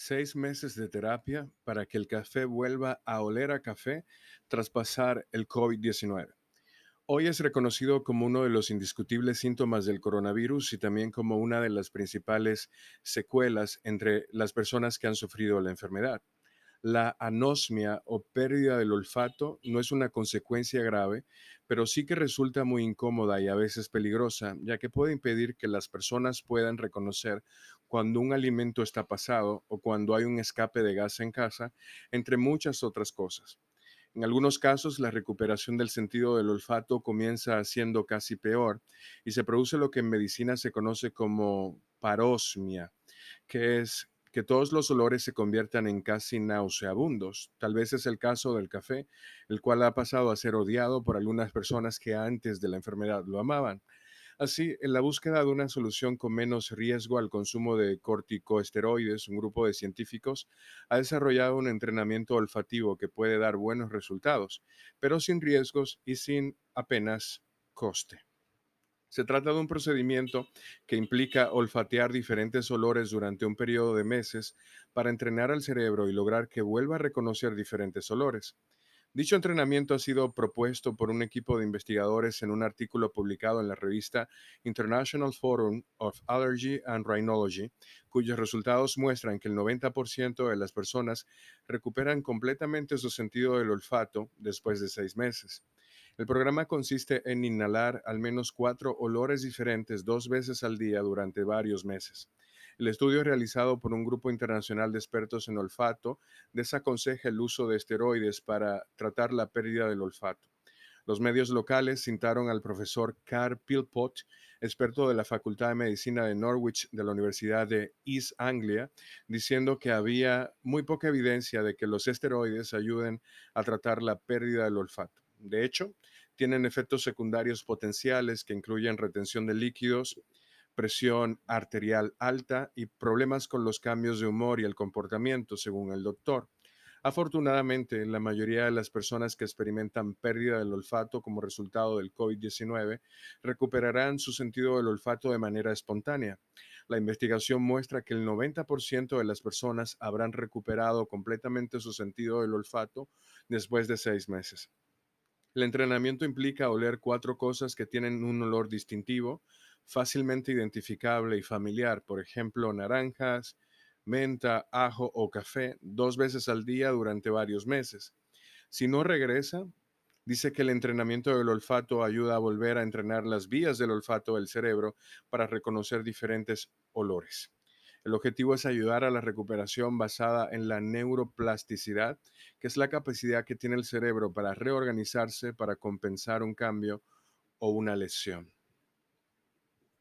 Seis meses de terapia para que el café vuelva a oler a café tras pasar el COVID-19. Hoy es reconocido como uno de los indiscutibles síntomas del coronavirus y también como una de las principales secuelas entre las personas que han sufrido la enfermedad. La anosmia o pérdida del olfato no es una consecuencia grave, pero sí que resulta muy incómoda y a veces peligrosa, ya que puede impedir que las personas puedan reconocer cuando un alimento está pasado o cuando hay un escape de gas en casa, entre muchas otras cosas. En algunos casos, la recuperación del sentido del olfato comienza siendo casi peor y se produce lo que en medicina se conoce como parosmia, que es que todos los olores se conviertan en casi nauseabundos. Tal vez es el caso del café, el cual ha pasado a ser odiado por algunas personas que antes de la enfermedad lo amaban. Así, en la búsqueda de una solución con menos riesgo al consumo de corticosteroides, un grupo de científicos ha desarrollado un entrenamiento olfativo que puede dar buenos resultados, pero sin riesgos y sin apenas coste. Se trata de un procedimiento que implica olfatear diferentes olores durante un periodo de meses para entrenar al cerebro y lograr que vuelva a reconocer diferentes olores. Dicho entrenamiento ha sido propuesto por un equipo de investigadores en un artículo publicado en la revista International Forum of Allergy and Rhinology, cuyos resultados muestran que el 90% de las personas recuperan completamente su sentido del olfato después de seis meses. El programa consiste en inhalar al menos cuatro olores diferentes dos veces al día durante varios meses. El estudio realizado por un grupo internacional de expertos en olfato desaconseja el uso de esteroides para tratar la pérdida del olfato. Los medios locales citaron al profesor Carl Pilpot, experto de la Facultad de Medicina de Norwich de la Universidad de East Anglia, diciendo que había muy poca evidencia de que los esteroides ayuden a tratar la pérdida del olfato. De hecho, tienen efectos secundarios potenciales que incluyen retención de líquidos, presión arterial alta y problemas con los cambios de humor y el comportamiento, según el doctor. Afortunadamente, la mayoría de las personas que experimentan pérdida del olfato como resultado del COVID-19 recuperarán su sentido del olfato de manera espontánea. La investigación muestra que el 90% de las personas habrán recuperado completamente su sentido del olfato después de seis meses. El entrenamiento implica oler cuatro cosas que tienen un olor distintivo, fácilmente identificable y familiar, por ejemplo, naranjas, menta, ajo o café, dos veces al día durante varios meses. Si no regresa, dice que el entrenamiento del olfato ayuda a volver a entrenar las vías del olfato del cerebro para reconocer diferentes olores. El objetivo es ayudar a la recuperación basada en la neuroplasticidad, que es la capacidad que tiene el cerebro para reorganizarse para compensar un cambio o una lesión.